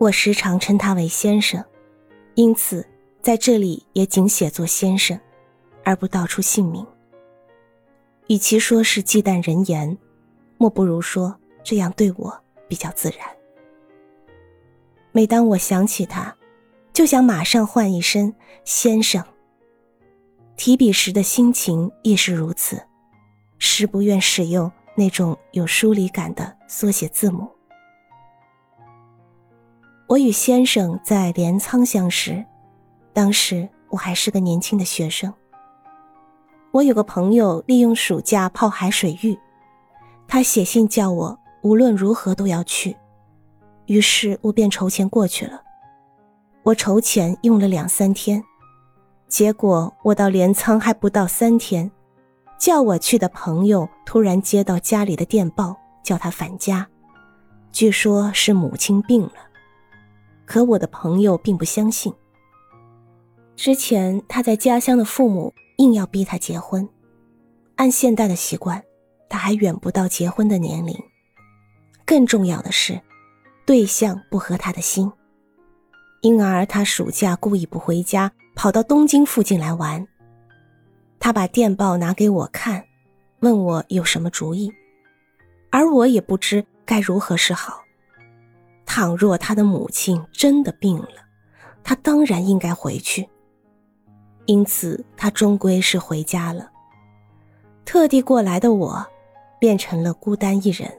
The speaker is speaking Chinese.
我时常称他为先生，因此在这里也仅写作先生，而不道出姓名。与其说是忌惮人言，莫不如说这样对我比较自然。每当我想起他，就想马上换一身先生。提笔时的心情亦是如此，实不愿使用那种有疏离感的缩写字母。我与先生在镰仓相识，当时我还是个年轻的学生。我有个朋友利用暑假泡海水浴，他写信叫我无论如何都要去，于是我便筹钱过去了。我筹钱用了两三天，结果我到镰仓还不到三天，叫我去的朋友突然接到家里的电报，叫他返家，据说是母亲病了。可我的朋友并不相信。之前他在家乡的父母硬要逼他结婚，按现代的习惯，他还远不到结婚的年龄。更重要的是，对象不合他的心，因而他暑假故意不回家，跑到东京附近来玩。他把电报拿给我看，问我有什么主意，而我也不知该如何是好。倘若他的母亲真的病了，他当然应该回去。因此，他终归是回家了。特地过来的我，变成了孤单一人。